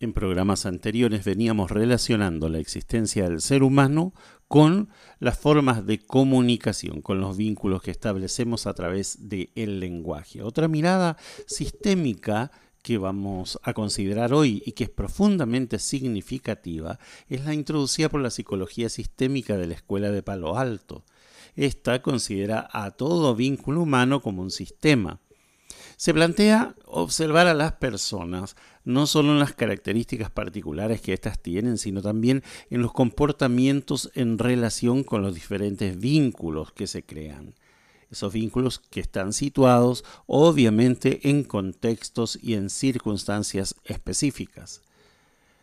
En programas anteriores veníamos relacionando la existencia del ser humano con las formas de comunicación, con los vínculos que establecemos a través del lenguaje. Otra mirada sistémica que vamos a considerar hoy y que es profundamente significativa es la introducida por la psicología sistémica de la Escuela de Palo Alto. Esta considera a todo vínculo humano como un sistema. Se plantea observar a las personas no solo en las características particulares que éstas tienen, sino también en los comportamientos en relación con los diferentes vínculos que se crean. Esos vínculos que están situados obviamente en contextos y en circunstancias específicas.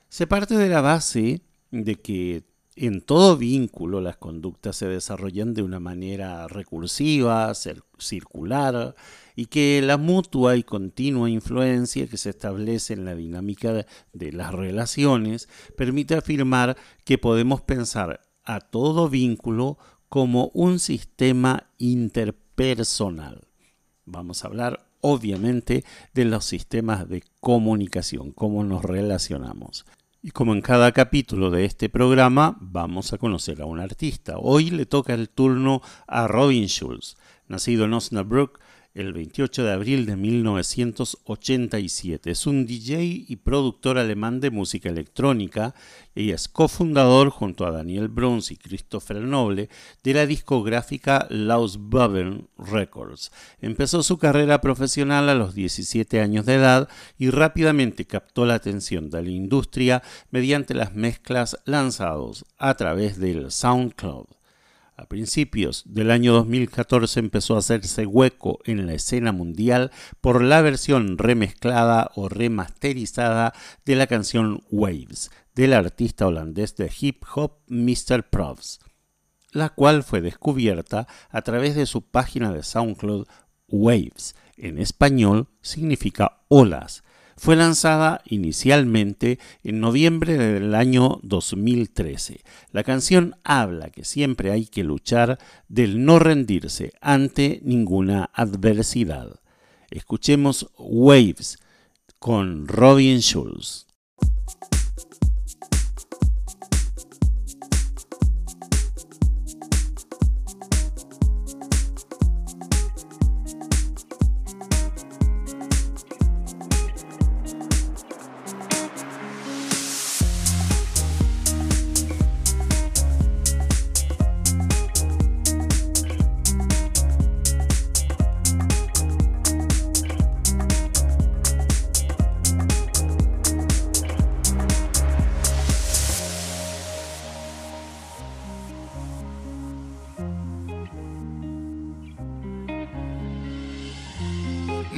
Se parte de la base de que en todo vínculo las conductas se desarrollan de una manera recursiva, circular, y que la mutua y continua influencia que se establece en la dinámica de las relaciones permite afirmar que podemos pensar a todo vínculo como un sistema interpersonal. Vamos a hablar obviamente de los sistemas de comunicación, cómo nos relacionamos. Y como en cada capítulo de este programa, vamos a conocer a un artista. Hoy le toca el turno a Robin Schulz, nacido en Osnabrück el 28 de abril de 1987. Es un DJ y productor alemán de música electrónica y es cofundador junto a Daniel Bruns y Christopher Noble de la discográfica Laus Bubble Records. Empezó su carrera profesional a los 17 años de edad y rápidamente captó la atención de la industria mediante las mezclas lanzados a través del SoundCloud. A principios del año 2014 empezó a hacerse hueco en la escena mundial por la versión remezclada o remasterizada de la canción Waves del artista holandés de hip hop Mr. Profs, la cual fue descubierta a través de su página de SoundCloud Waves. En español significa olas fue lanzada inicialmente en noviembre del año 2013. La canción habla que siempre hay que luchar del no rendirse ante ninguna adversidad. Escuchemos Waves con Robin Schulz.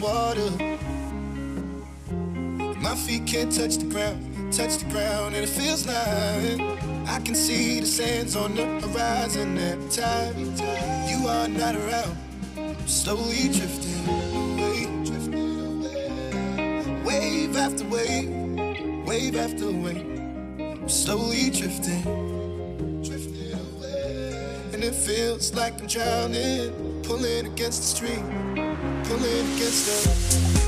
Water. My feet can't touch the ground, touch the ground, and it feels like I can see the sands on the horizon every time you are not around. I'm slowly drifting away, drifting away. Wave after wave, wave after wave. I'm slowly drifting, drifting away, and it feels like I'm drowning pulling against the stream, pulling against the. La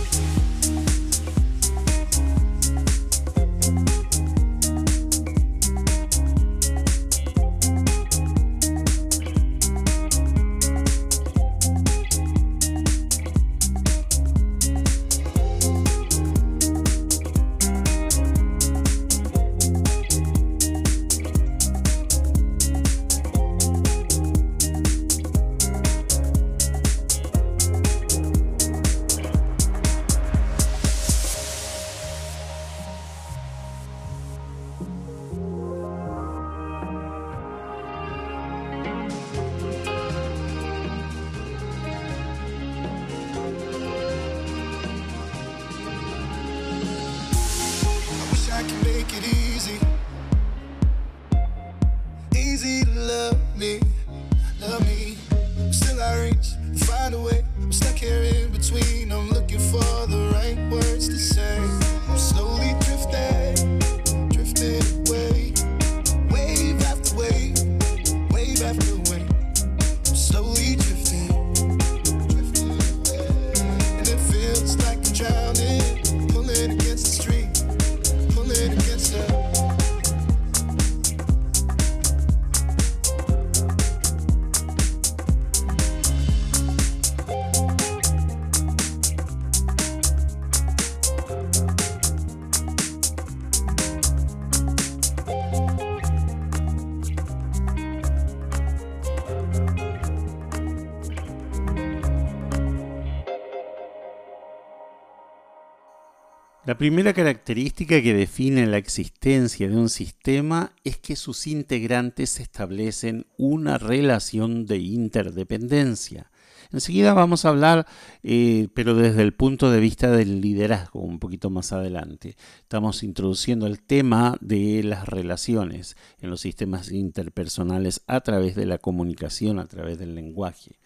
primera característica que define la existencia de un sistema es que sus integrantes establecen una relación de interdependencia. Enseguida vamos a hablar, eh, pero desde el punto de vista del liderazgo, un poquito más adelante. Estamos introduciendo el tema de las relaciones en los sistemas interpersonales a través de la comunicación, a través del lenguaje.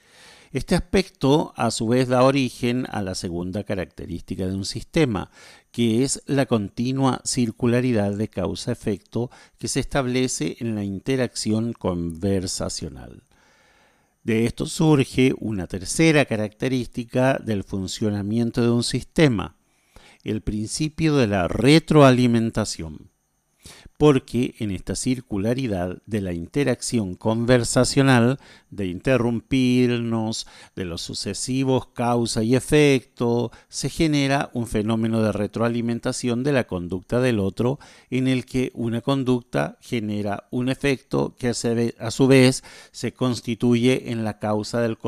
Este aspecto a su vez da origen a la segunda característica de un sistema, que es la continua circularidad de causa-efecto que se establece en la interacción conversacional. De esto surge una tercera característica del funcionamiento de un sistema, el principio de la retroalimentación porque en esta circularidad de la interacción conversacional, de interrumpirnos, de los sucesivos causa y efecto, se genera un fenómeno de retroalimentación de la conducta del otro, en el que una conducta genera un efecto que a su vez se constituye en la causa del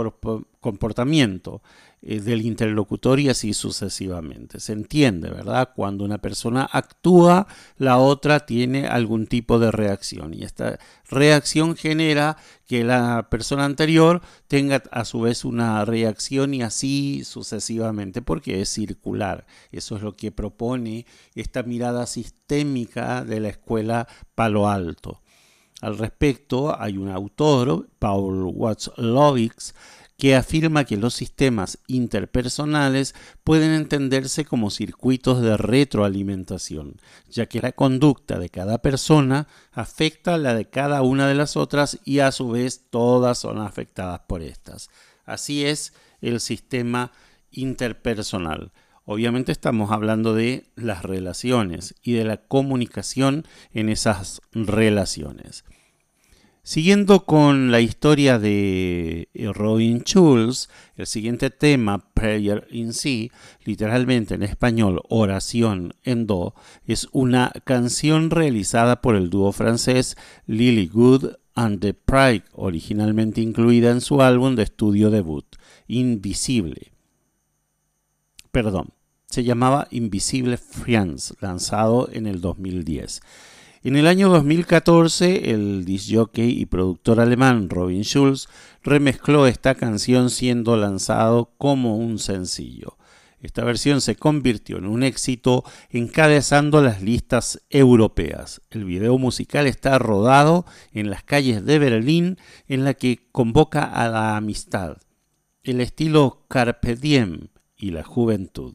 comportamiento. Eh, del interlocutor y así sucesivamente. Se entiende, ¿verdad? Cuando una persona actúa, la otra tiene algún tipo de reacción y esta reacción genera que la persona anterior tenga a su vez una reacción y así sucesivamente, porque es circular. Eso es lo que propone esta mirada sistémica de la escuela Palo Alto. Al respecto, hay un autor, Paul Watzlawick, que afirma que los sistemas interpersonales pueden entenderse como circuitos de retroalimentación, ya que la conducta de cada persona afecta a la de cada una de las otras y a su vez todas son afectadas por estas. Así es el sistema interpersonal. Obviamente estamos hablando de las relaciones y de la comunicación en esas relaciones. Siguiendo con la historia de eh, Robin Schulz, el siguiente tema, Prayer in C, literalmente en español, oración en do, es una canción realizada por el dúo francés Lily Good and the Pride, originalmente incluida en su álbum de estudio debut, Invisible. Perdón, se llamaba Invisible Friends, lanzado en el 2010. En el año 2014, el disjockey y productor alemán Robin Schulz remezcló esta canción siendo lanzado como un sencillo. Esta versión se convirtió en un éxito encabezando las listas europeas. El video musical está rodado en las calles de Berlín en la que convoca a la amistad, el estilo carpe diem y la juventud.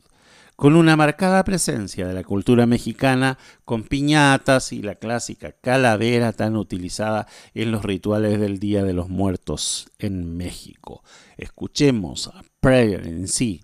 Con una marcada presencia de la cultura mexicana, con piñatas y la clásica calavera tan utilizada en los rituales del Día de los Muertos en México. Escuchemos a Prayer en sí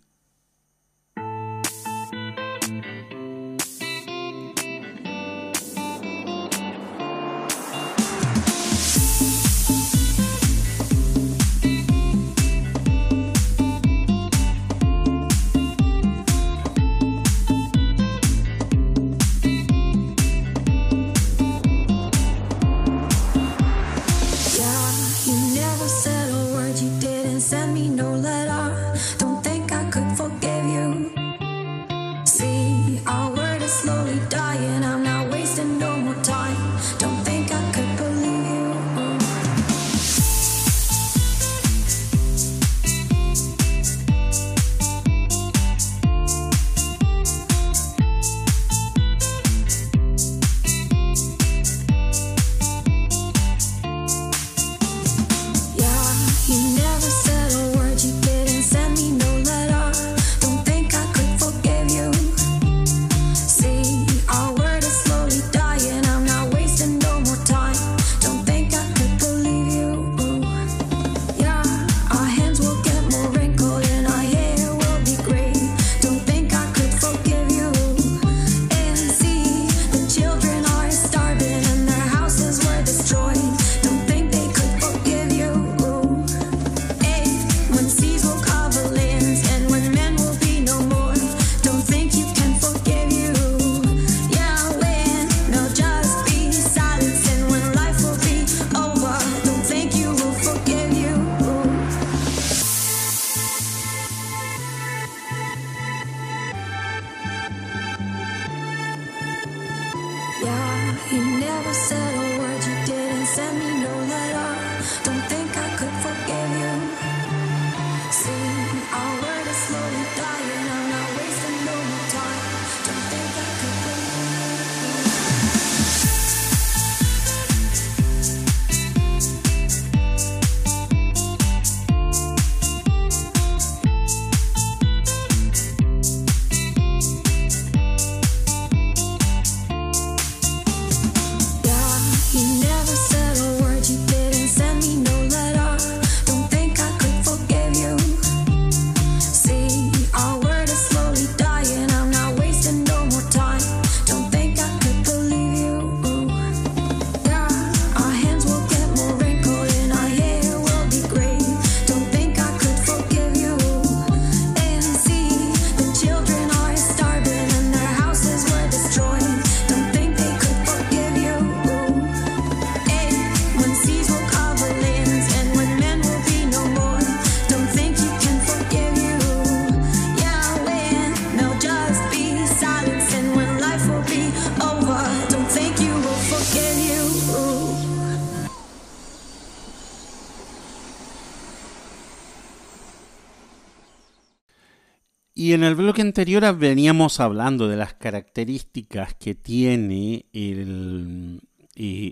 en el bloque anterior veníamos hablando de las características que tiene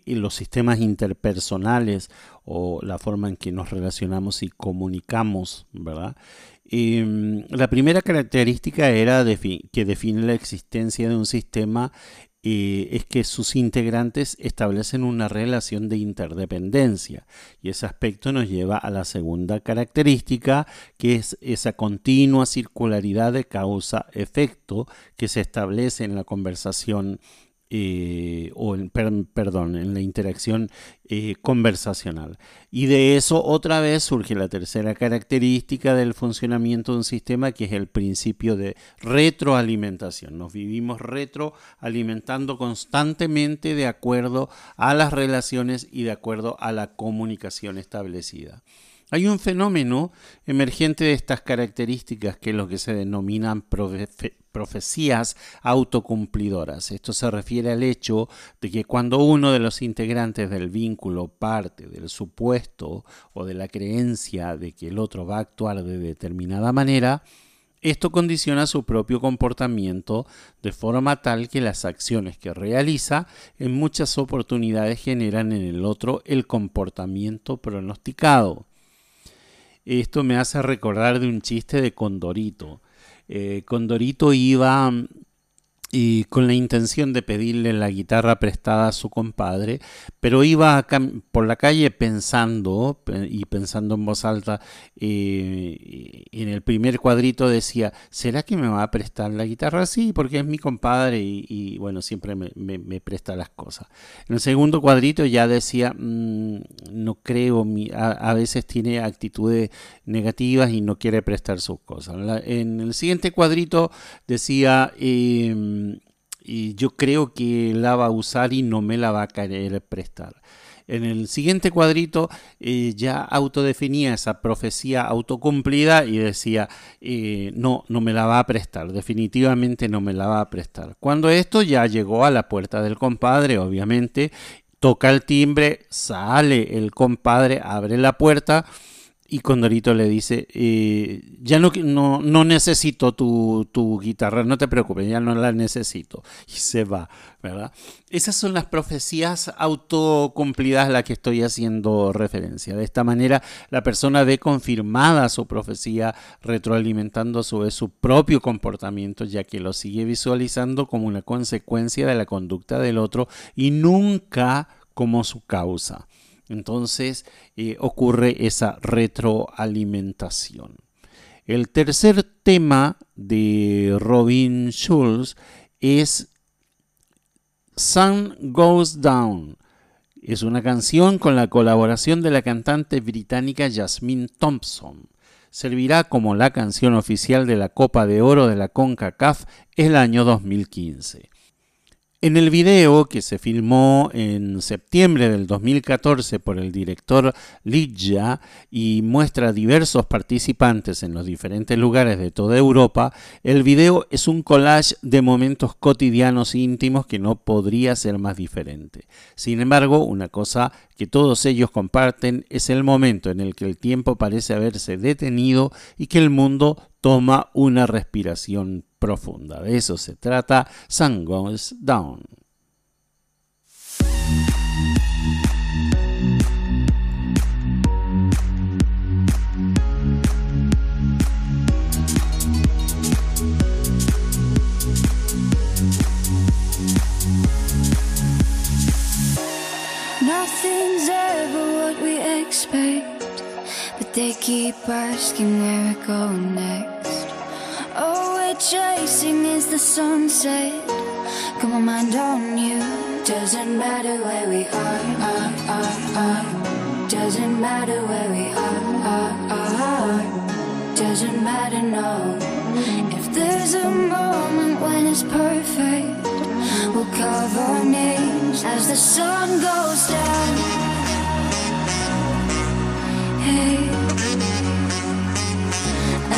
los sistemas interpersonales o la forma en que nos relacionamos y comunicamos, ¿verdad? Em, la primera característica era que define la existencia de un sistema eh, es que sus integrantes establecen una relación de interdependencia y ese aspecto nos lleva a la segunda característica que es esa continua circularidad de causa-efecto que se establece en la conversación eh, o en, perdón, en la interacción eh, conversacional. Y de eso otra vez surge la tercera característica del funcionamiento de un sistema que es el principio de retroalimentación. Nos vivimos retroalimentando constantemente de acuerdo a las relaciones y de acuerdo a la comunicación establecida. Hay un fenómeno emergente de estas características que es lo que se denominan profecías autocumplidoras. Esto se refiere al hecho de que cuando uno de los integrantes del vínculo parte del supuesto o de la creencia de que el otro va a actuar de determinada manera, esto condiciona su propio comportamiento de forma tal que las acciones que realiza en muchas oportunidades generan en el otro el comportamiento pronosticado. Esto me hace recordar de un chiste de Condorito. Eh, Condorito iba y con la intención de pedirle la guitarra prestada a su compadre, pero iba por la calle pensando y pensando en voz alta, eh, en el primer cuadrito decía, ¿será que me va a prestar la guitarra? Sí, porque es mi compadre y, bueno, siempre me, presta las cosas. En el segundo cuadrito ya decía, mm, no creo, a, veces tiene actitudes negativas y no quiere prestar sus cosas. en el siguiente cuadrito decía, eh, y yo creo que la va a usar y no me la va a querer prestar. En el siguiente cuadrito eh, ya autodefinía esa profecía autocumplida y decía, eh, no, no me la va a prestar, definitivamente no me la va a prestar. Cuando esto ya llegó a la puerta del compadre, obviamente, toca el timbre, sale el compadre, abre la puerta y Condorito le dice, eh, ya no, no, no necesito tu, tu, guitarra, no te preocupes, ya no la necesito. Y se va, ¿verdad? Esas son las profecías autocumplidas a las que estoy haciendo referencia. De esta manera, la persona ve confirmada su profecía, retroalimentando a su vez su propio comportamiento, ya que lo sigue visualizando como una consecuencia de la conducta del otro y nunca como su causa. Entonces eh, ocurre esa retroalimentación. El tercer tema de Robin Schulz es Sun Goes Down. Es una canción con la colaboración de la cantante británica Jasmine Thompson. Servirá como la canción oficial de la Copa de Oro de la CONCACAF el año 2015. En el video que se filmó en septiembre del 2014 por el director Lidja y muestra diversos participantes en los diferentes lugares de toda Europa, el video es un collage de momentos cotidianos íntimos que no podría ser más diferente. Sin embargo, una cosa que todos ellos comparten es el momento en el que el tiempo parece haberse detenido y que el mundo toma una respiración profunda. De eso se trata Sun Goes Down. Nothing's ever what we expect, but they keep asking where we're going next. Oh, we're chasing is the sunset. Got my mind on you. Doesn't matter where we are, are, are, are. Doesn't matter where we are, are, are. Doesn't matter, no. If there's a moment when it's perfect, we'll carve our names as the sun goes down. Hey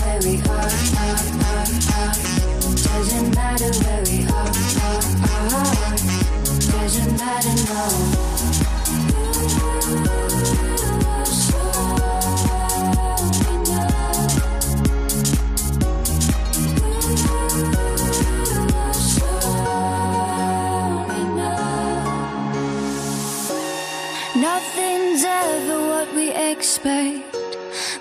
Where we are. Doesn't matter where we are. Doesn't matter, no. Nothing's ever what we expect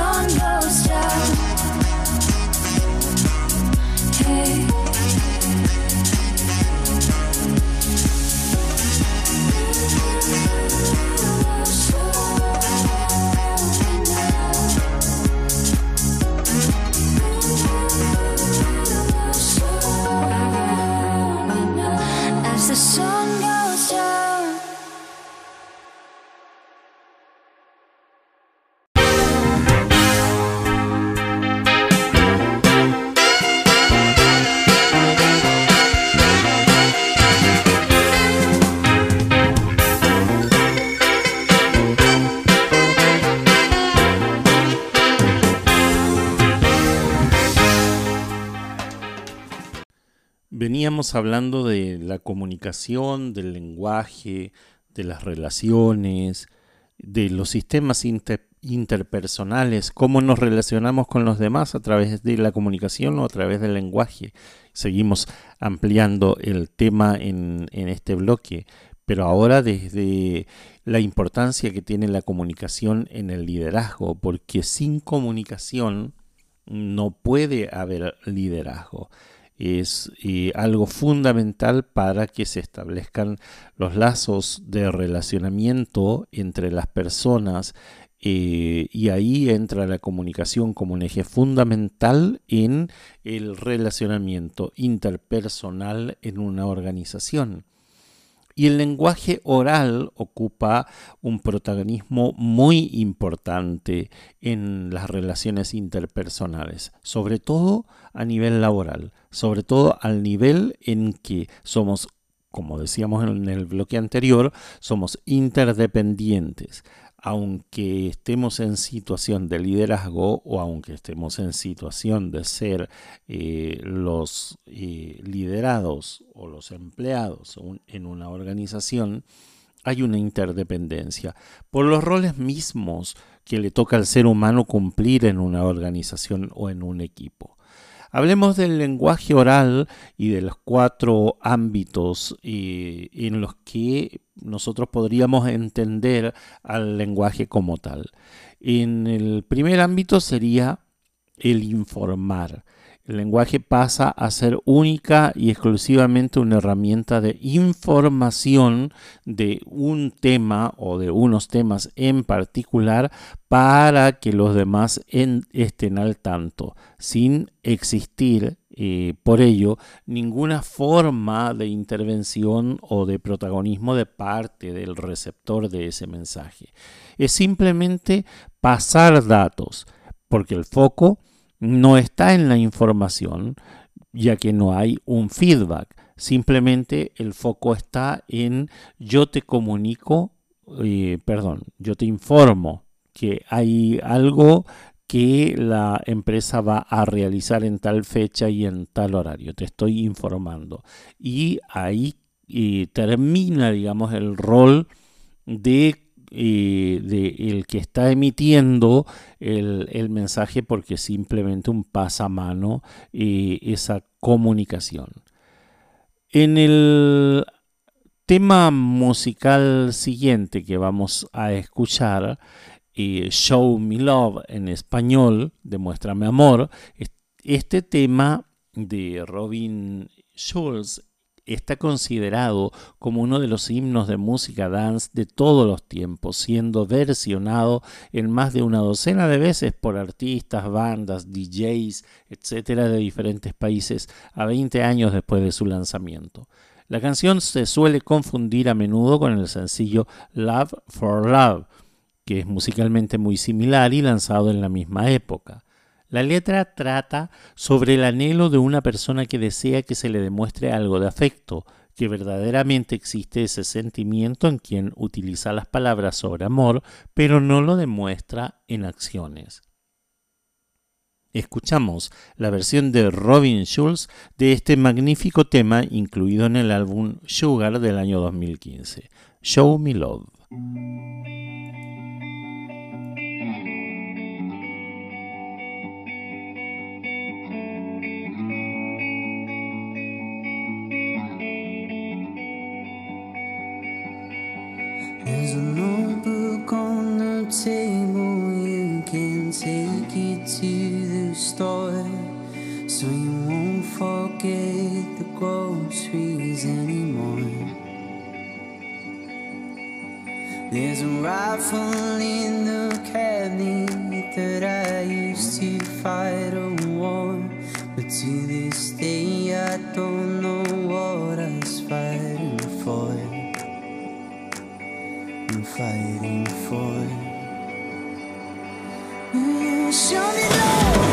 Sun goes down, hey. Hablando de la comunicación, del lenguaje, de las relaciones, de los sistemas interpersonales, cómo nos relacionamos con los demás a través de la comunicación o a través del lenguaje. Seguimos ampliando el tema en, en este bloque, pero ahora desde la importancia que tiene la comunicación en el liderazgo, porque sin comunicación no puede haber liderazgo es algo fundamental para que se establezcan los lazos de relacionamiento entre las personas eh, y ahí entra la comunicación como un eje fundamental en el relacionamiento interpersonal en una organización. Y el lenguaje oral ocupa un protagonismo muy importante en las relaciones interpersonales, sobre todo a nivel laboral, sobre todo al nivel en que somos como decíamos en el bloque anterior, somos interdependientes aunque estemos en situación de liderazgo o aunque estemos en situación de ser eh, los eh, liderados o los empleados en una organización, hay una interdependencia por los roles mismos que le toca al ser humano cumplir en una organización o en un equipo. Hablemos del lenguaje oral y de los cuatro ámbitos en los que nosotros podríamos entender al lenguaje como tal. En el primer ámbito sería el informar. El lenguaje pasa a ser única y exclusivamente una herramienta de información de un tema o de unos temas en particular para que los demás estén al tanto, sin existir eh, por ello ninguna forma de intervención o de protagonismo de parte del receptor de ese mensaje. Es simplemente pasar datos, porque el foco no está en la información, ya que no hay un feedback. Simplemente el foco está en yo te comunico, eh, perdón, yo te informo que hay algo que la empresa va a realizar en tal fecha y en tal horario. Te estoy informando. Y ahí eh, termina, digamos, el rol de de el que está emitiendo el, mensaje porque simplemente un pasamano esa comunicación. En el tema musical siguiente que vamos a escuchar, Show Me Love en español, Demuéstrame Amor, este tema de Robin Schulz está considerado como uno de los himnos de música dance de todos los tiempos, siendo versionado en más de una docena de veces por artistas, bandas, DJs, etcétera, de diferentes países a 20 años después de su lanzamiento. La canción se suele confundir a menudo con el sencillo Love for Love, que es musicalmente muy similar y lanzado en la misma época. La letra trata sobre el anhelo de una persona que desea que se le demuestre algo de afecto, que verdaderamente existe ese sentimiento en quien utiliza las palabras sobre amor, pero no lo demuestra en acciones. Escuchamos la versión de Robin Schulz de este magnífico tema incluido en el álbum Sugar del año 2015, Show Me Love. There's a notebook on the table, you can take it to the store. So you won't forget the groceries anymore. There's a rifle in the cabinet that I used to fight a war. But to this day, I don't know fighting for. Show me love,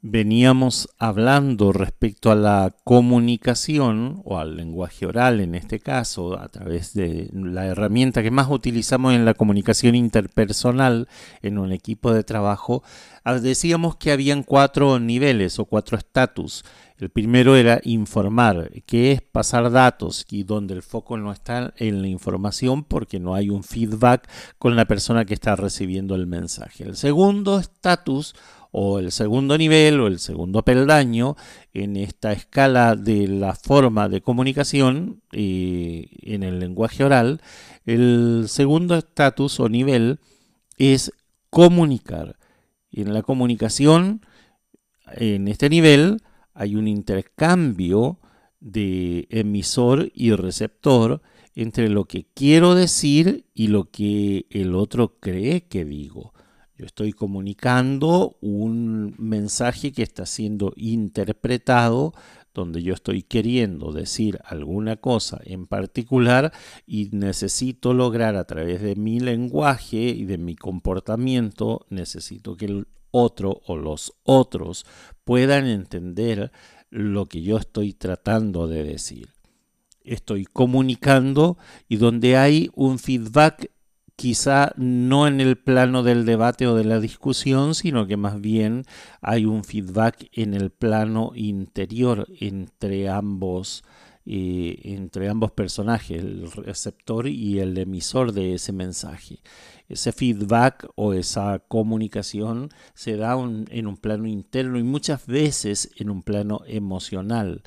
veníamos hablando respecto a la comunicación o al lenguaje oral en este caso, a través de la herramienta que más utilizamos en la comunicación interpersonal en un equipo de trabajo, ah, decíamos que habían cuatro niveles o cuatro estatus. El primero era informar, que es pasar datos y donde el foco no está en la información porque no hay un feedback con la persona que está recibiendo el mensaje. El segundo estatus o el segundo nivel o el segundo peldaño en esta escala de la forma de comunicación en el lenguaje oral, el segundo estatus o nivel es comunicar. Y en la comunicación, en este nivel, hay un intercambio de emisor y receptor entre lo que quiero decir y lo que el otro cree que digo. Yo estoy comunicando un mensaje que está siendo interpretado donde yo estoy queriendo decir alguna cosa en particular y necesito lograr a través de mi lenguaje y de mi comportamiento, necesito que el otro o los otros puedan entender lo que yo estoy tratando de decir. Estoy comunicando y donde hay un feedback quizá no en el plano del debate o de la discusión, sino que más bien hay un feedback en el plano interior entre ambos, eh, entre ambos personajes, el receptor y el emisor de ese mensaje. Ese feedback o esa comunicación se da en un plano interno y muchas veces en un plano emocional.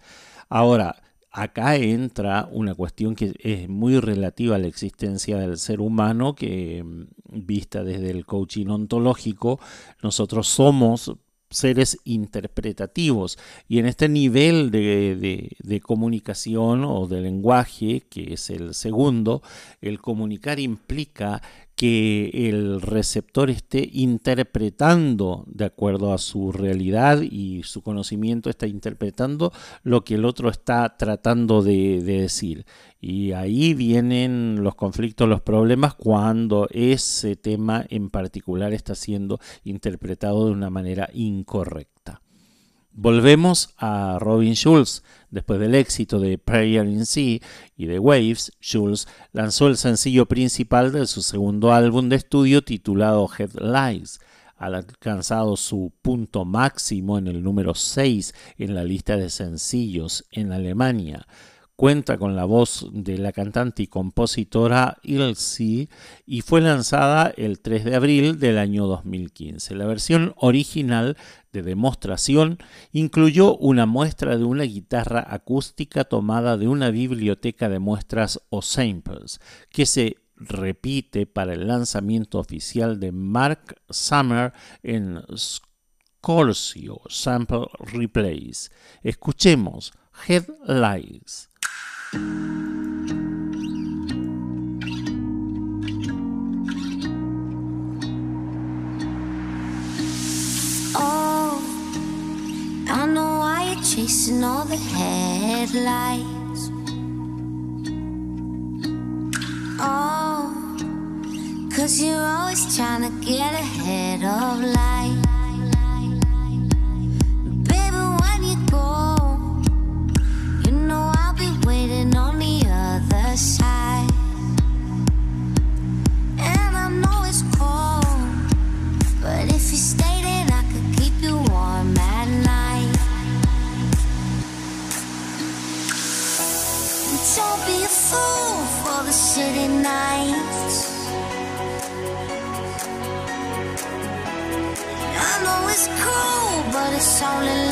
Ahora, acá entra una cuestión que es muy relativa a la existencia del ser humano, que mm, vista desde el coaching ontológico, nosotros somos seres interpretativos. Y en este nivel de, de, comunicación o de lenguaje, que es el segundo, el comunicar implica que el receptor esté interpretando de acuerdo a su realidad y su conocimiento está interpretando lo que el otro está tratando de, decir. Y ahí vienen los conflictos, los problemas cuando ese tema en particular está siendo interpretado de una manera incorrecta. Volvemos a Robin Schulz. Después del éxito de Prayer in Sea y de Waves, Schulz lanzó el sencillo principal de su segundo álbum de estudio titulado Headlights. Ha alcanzado su punto máximo en el número 6 en la lista de sencillos en Alemania. cuenta con la voz de la cantante y compositora Ilse y fue lanzada el 3 de abril del año 2015. La versión original de demostración incluyó una muestra de una guitarra acústica tomada de una biblioteca de muestras o samples que se repite para el lanzamiento oficial de Mark Summer en Scorsio Sample Replays. Escuchemos Headlights. Chasing all the headlights. Oh, cause you're always trying to get ahead of life. It's only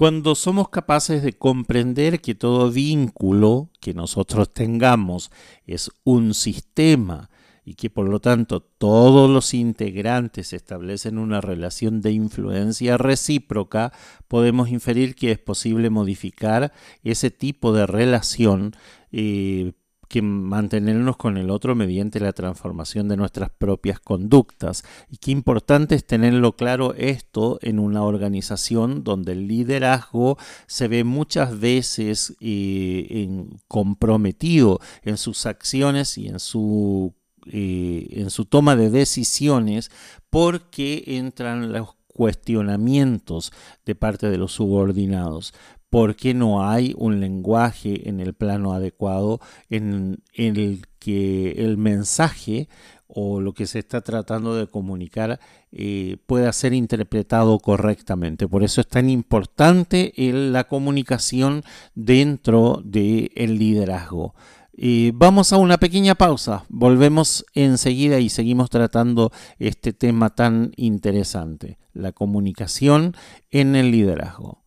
Cuando somos capaces de comprender que todo vínculo que nosotros tengamos es un sistema y que por lo tanto todos los integrantes establecen una relación de influencia recíproca, podemos inferir que es posible modificar ese tipo de relación eh, que mantenernos con el otro mediante la transformación de nuestras propias conductas. Y qué importante es tenerlo claro esto en una organización donde el liderazgo se ve muchas veces eh, comprometido en sus acciones y en su eh, en su toma de decisiones porque entran los cuestionamientos de parte de los subordinados porque no hay un lenguaje en el plano adecuado en, el que el mensaje o lo que se está tratando de comunicar eh, pueda ser interpretado correctamente. Por eso es tan importante la comunicación dentro del liderazgo. Eh, vamos a una pequeña pausa, volvemos enseguida y seguimos tratando este tema tan interesante, la comunicación en el liderazgo.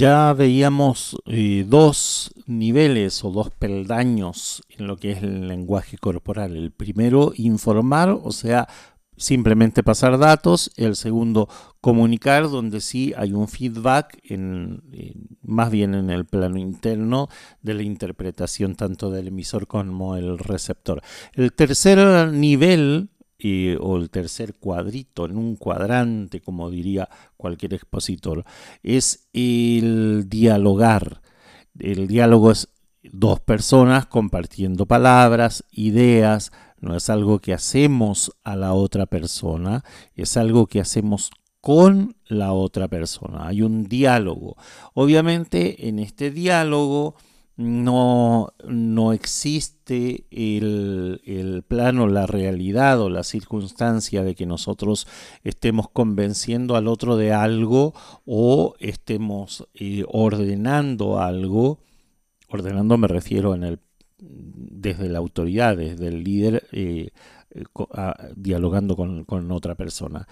Ya veíamos eh, dos niveles o dos peldaños en lo que es el lenguaje corporal. El primero, informar, o sea, simplemente pasar datos. El segundo, comunicar, donde sí hay un feedback, en, más bien en el plano interno de la interpretación tanto del emisor como el receptor. El tercer nivel o el tercer cuadrito en un cuadrante, como diría cualquier expositor, es el dialogar. El diálogo es dos personas compartiendo palabras, ideas, no es algo que hacemos a la otra persona, es algo que hacemos con la otra persona. Hay un diálogo. Obviamente en este diálogo no, no existe el, plano, la realidad o la circunstancia de que nosotros estemos convenciendo al otro de algo o estemos eh, ordenando algo. Ordenando me refiero en el, desde la autoridad, desde el líder, eh, eh, dialogando con, otra persona.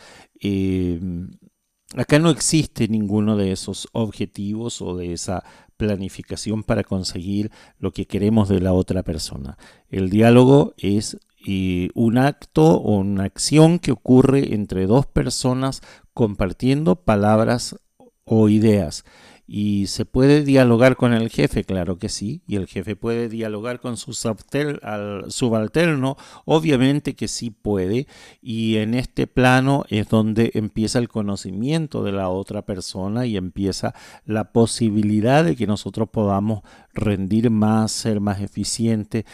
Acá no existe ninguno de esos objetivos o de esa planificación para conseguir lo que queremos de la otra persona. El diálogo es eh, un acto o una acción que ocurre entre dos personas compartiendo palabras o ideas. ¿Y se puede dialogar con el jefe? Claro que sí. ¿Y el jefe puede dialogar con su subalterno? Obviamente que sí puede. Y en este plano es donde empieza el conocimiento de la otra persona y empieza la posibilidad de que nosotros podamos rendir más, ser más eficientes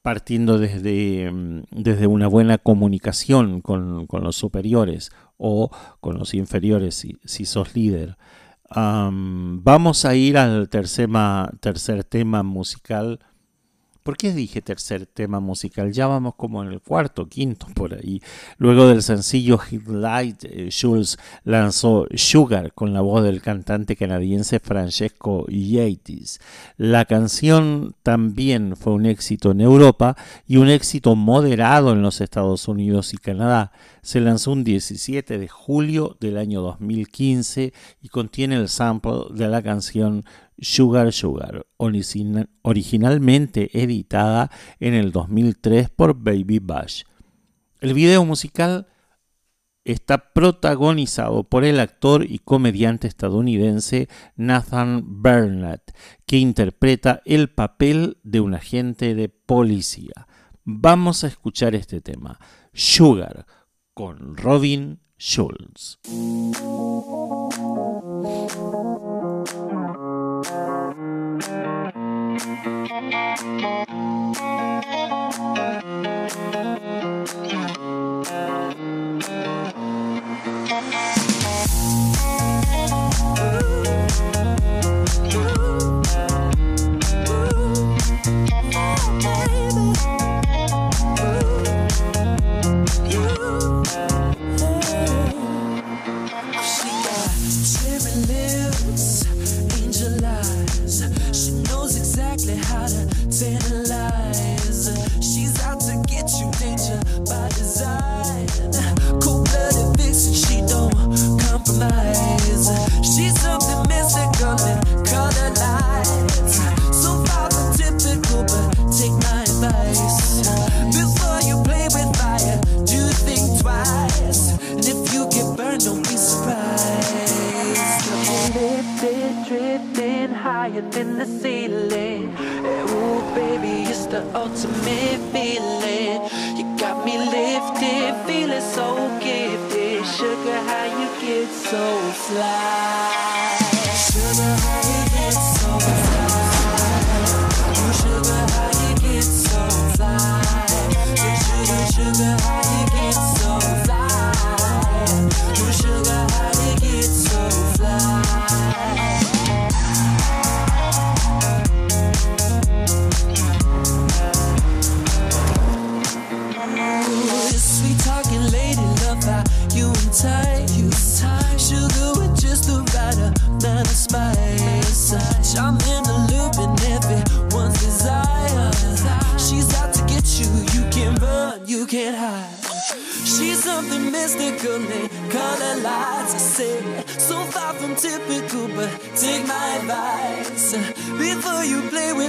partiendo desde, mm, desde una buena comunicación con, los superiores o con los inferiores si, si sos líder vamos a ir al tercer, tercer tema musical ¿Por qué dije tercer tema musical? Ya vamos como en el cuarto, quinto por ahí. Luego del sencillo Hit Light, eh, lanzó Sugar con la voz del cantante canadiense Francesco Yates. La canción también fue un éxito en Europa y un éxito moderado en los Estados Unidos y Canadá. Se lanzó un 17 de julio del año 2015 y contiene el sample de la canción Sugar Sugar, originalmente editada en el 2003 por Baby Bash. El video musical está protagonizado por el actor y comediante estadounidense Nathan Burnett, que interpreta el papel de un agente de policía. Vamos a escuchar este tema, Sugar, con Robin Schulz. She knows exactly how to tantalize. She's out to get you, danger by design.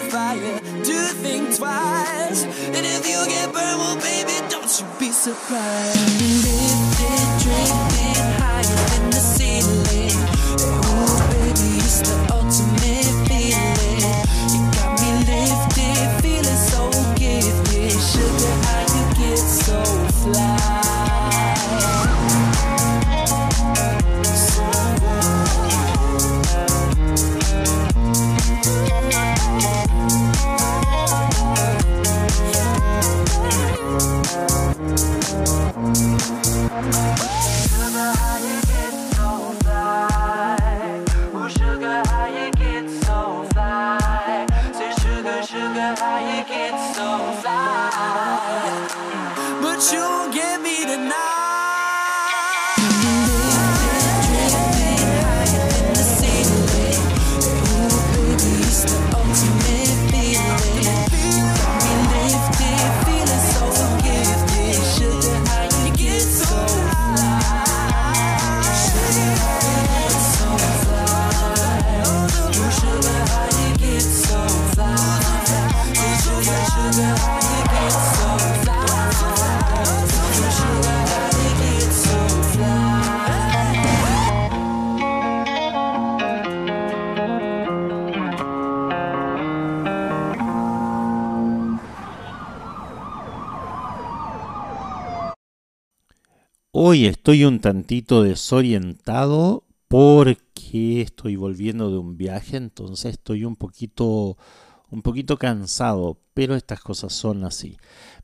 Fire, do think twice. And if you get burned, well, baby, don't you be surprised. Hoy estoy un tantito desorientado porque estoy volviendo de un viaje, entonces estoy un poquito un poquito cansado, pero estas cosas son así.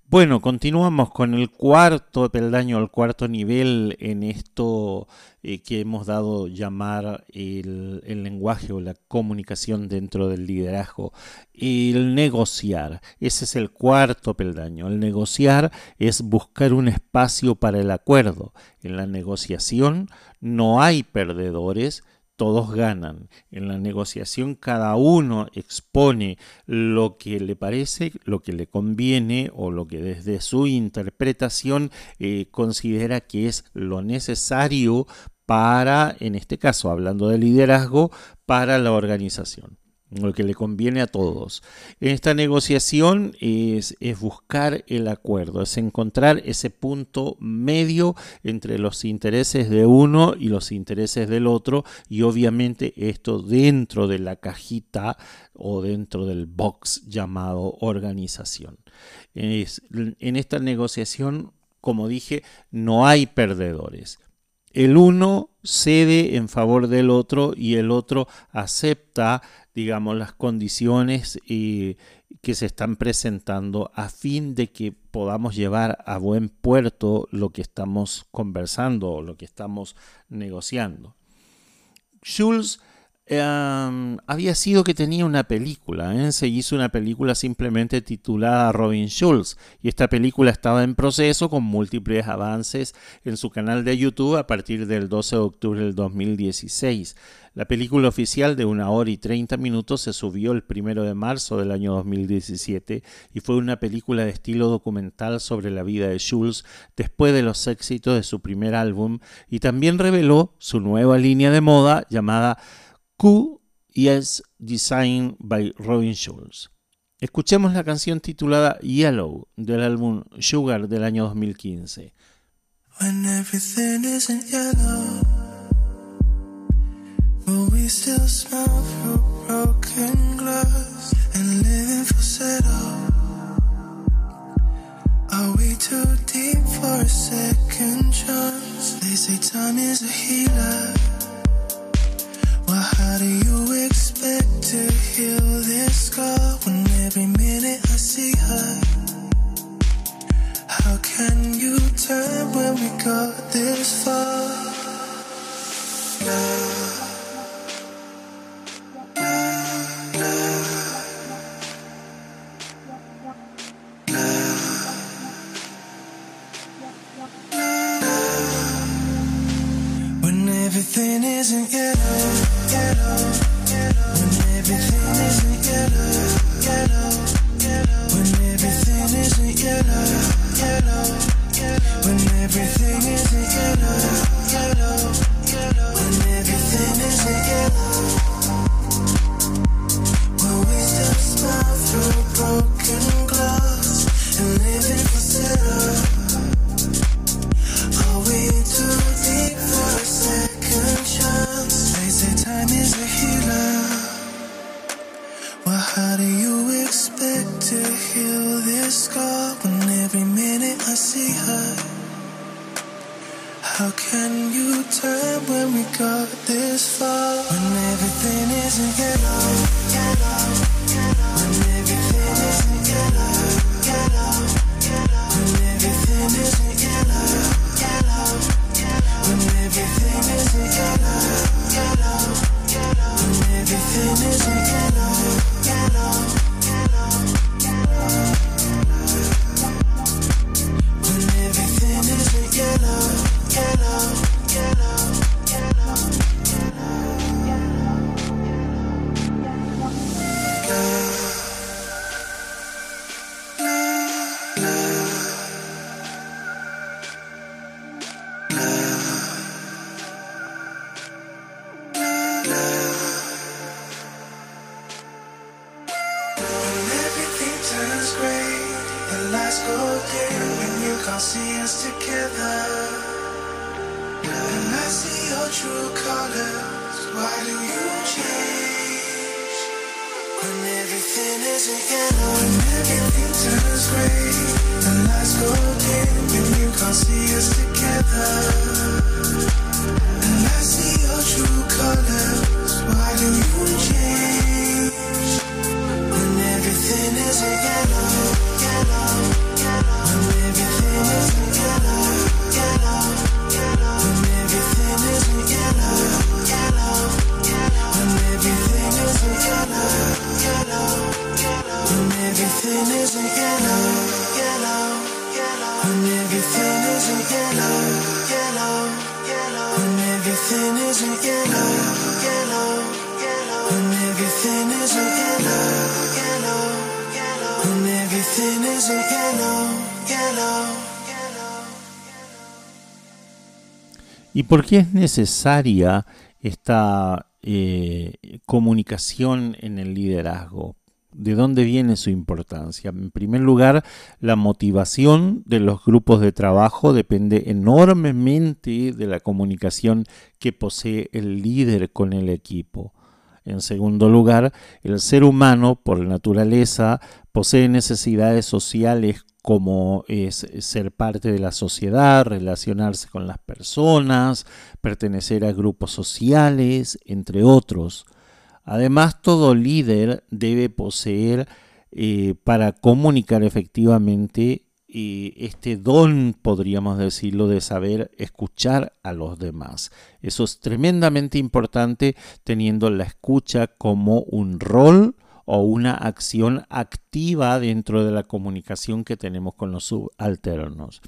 Bueno, continuamos con el cuarto peldaño, el cuarto nivel en esto eh, que hemos dado llamar el, el lenguaje o la comunicación dentro del liderazgo. El negociar, ese es el cuarto peldaño. El negociar es buscar un espacio para el acuerdo. En la negociación no hay perdedores, todos ganan. En la negociación cada uno expone lo que le parece, lo que le conviene o lo que desde su interpretación eh, considera que es lo necesario para, en este caso, hablando de liderazgo, para la organización lo que le conviene a todos. Esta negociación es, buscar el acuerdo, es encontrar ese punto medio entre los intereses de uno y los intereses del otro y obviamente esto dentro de la cajita o dentro del box llamado organización. En esta negociación, como dije, no hay perdedores el uno cede en favor del otro y el otro acepta, digamos, las condiciones que se están presentando a fin de que podamos llevar a buen puerto lo que estamos conversando o lo que estamos negociando. Um, había sido que tenía una película, ¿eh? se hizo una película simplemente titulada Robin Schulz y esta película estaba en proceso con múltiples avances en su canal de YouTube a partir del 12 de octubre del 2016. La película oficial de una hora y 30 minutos se subió el primero de marzo del año 2017 y fue una película de estilo documental sobre la vida de Schulz después de los éxitos de su primer álbum y también reveló su nueva línea de moda llamada Q Yes Design by Robin Schulz. Escuchemos la canción titulada Yellow del álbum Sugar del año 2015. When everything isn't yellow, will we still smell through broken glass and living for settle? Are we too deep for a second chance? They say time is a healer. How do you expect to heal this scar when every minute I see her? How can you turn when we got this far? Love. ¿Y por qué es necesaria esta eh, comunicación en el liderazgo? ¿De dónde viene su importancia? En primer lugar, la motivación de los grupos de trabajo depende enormemente de la comunicación que posee el líder con el equipo. En segundo lugar, el ser humano, por naturaleza, posee necesidades sociales como es ser parte de la sociedad, relacionarse con las personas, pertenecer a grupos sociales, entre otros. Además, todo líder debe poseer eh, para comunicar efectivamente eh, este don, podríamos decirlo, de saber escuchar a los demás. Eso es tremendamente importante teniendo la escucha como un rol o una acción activa dentro de la comunicación que tenemos con los subalternos.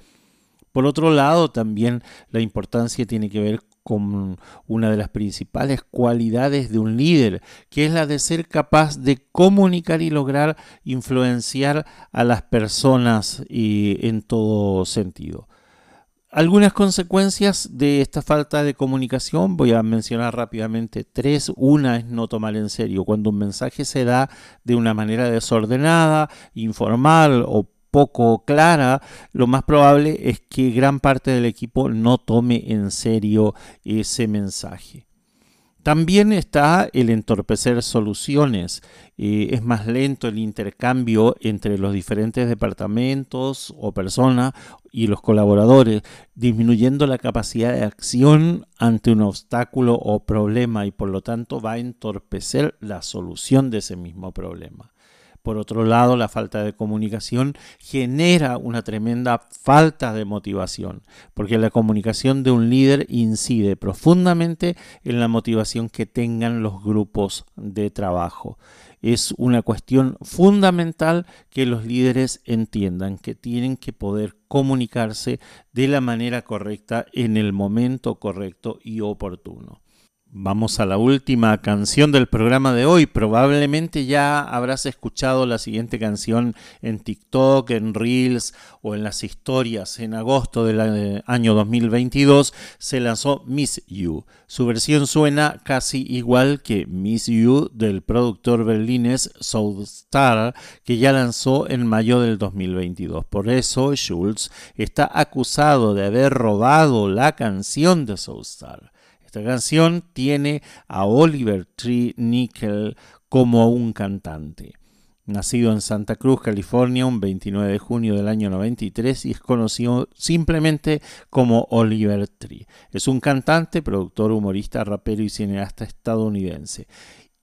Por otro lado, también la importancia tiene que ver con una de las principales cualidades de un líder, que es la de ser capaz de comunicar y lograr influenciar a las personas en todo sentido. Algunas consecuencias de esta falta de comunicación, voy a mencionar rápidamente tres. Una es no tomar en serio. Cuando un mensaje se da de una manera desordenada, informal o poco clara, lo más probable es que gran parte del equipo no tome en serio ese mensaje. También está el entorpecer soluciones. Eh, es más lento el intercambio entre los diferentes departamentos o personas y los colaboradores, disminuyendo la capacidad de acción ante un obstáculo o problema y por lo tanto va a entorpecer la solución de ese mismo problema. Por otro lado, la falta de comunicación genera una tremenda falta de motivación, porque la comunicación de un líder incide profundamente en la motivación que tengan los grupos de trabajo. Es una cuestión fundamental que los líderes entiendan que tienen que poder comunicarse de la manera correcta en el momento correcto y oportuno. Vamos a la última canción del programa de hoy. Probablemente ya habrás escuchado la siguiente canción en TikTok, en Reels o en las historias. En agosto del eh, año 2022 se lanzó Miss You. Su versión suena casi igual que Miss You del productor berlinés Star que ya lanzó en mayo del 2022. Por eso Schulz está acusado de haber robado la canción de Star. Esta canción tiene a Oliver Tree Nickel como un cantante. Nacido en Santa Cruz, California, un 29 de junio del año 93 y es conocido simplemente como Oliver Tree. Es un cantante, productor, humorista, rapero y cineasta estadounidense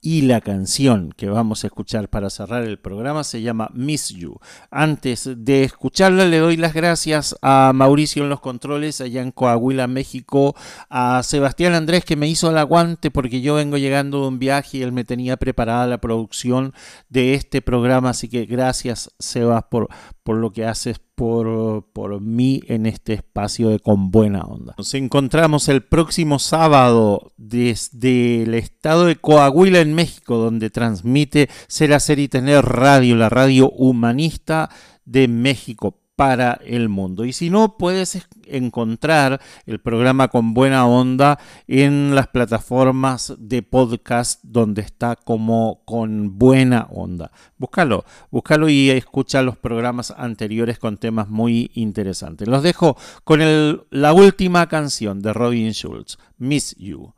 y la canción que vamos a escuchar para cerrar el programa se llama Miss You. Antes de escucharla le doy las gracias a Mauricio en los controles allá en Coahuila, México, a Sebastián Andrés que me hizo el aguante porque yo vengo llegando de un viaje y él me tenía preparada la producción de este programa, así que gracias Sebas por, por lo que haces por, por mí en este espacio de Con Buena Onda. Nos encontramos el próximo sábado desde el estado de Coahuila en México, donde transmite Ser Hacer y Tener Radio, la radio humanista de México para el mundo. Y si no, puedes encontrar el programa con buena onda en las plataformas de podcast donde está como con buena onda. Búscalo, búscalo y escucha los programas anteriores con temas muy interesantes. Los dejo con la última canción de Robin Schulz, Miss You.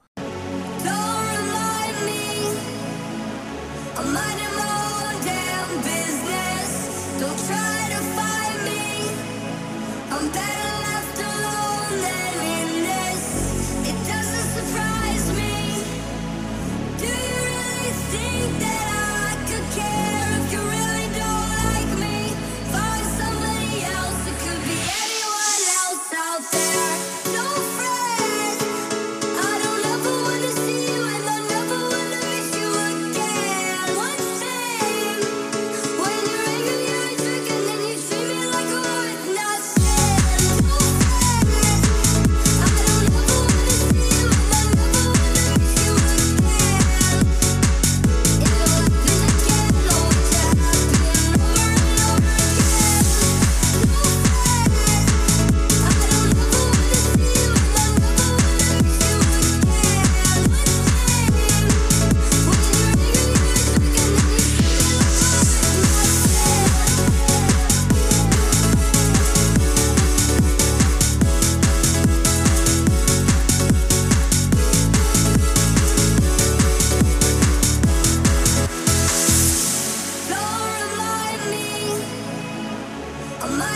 I'm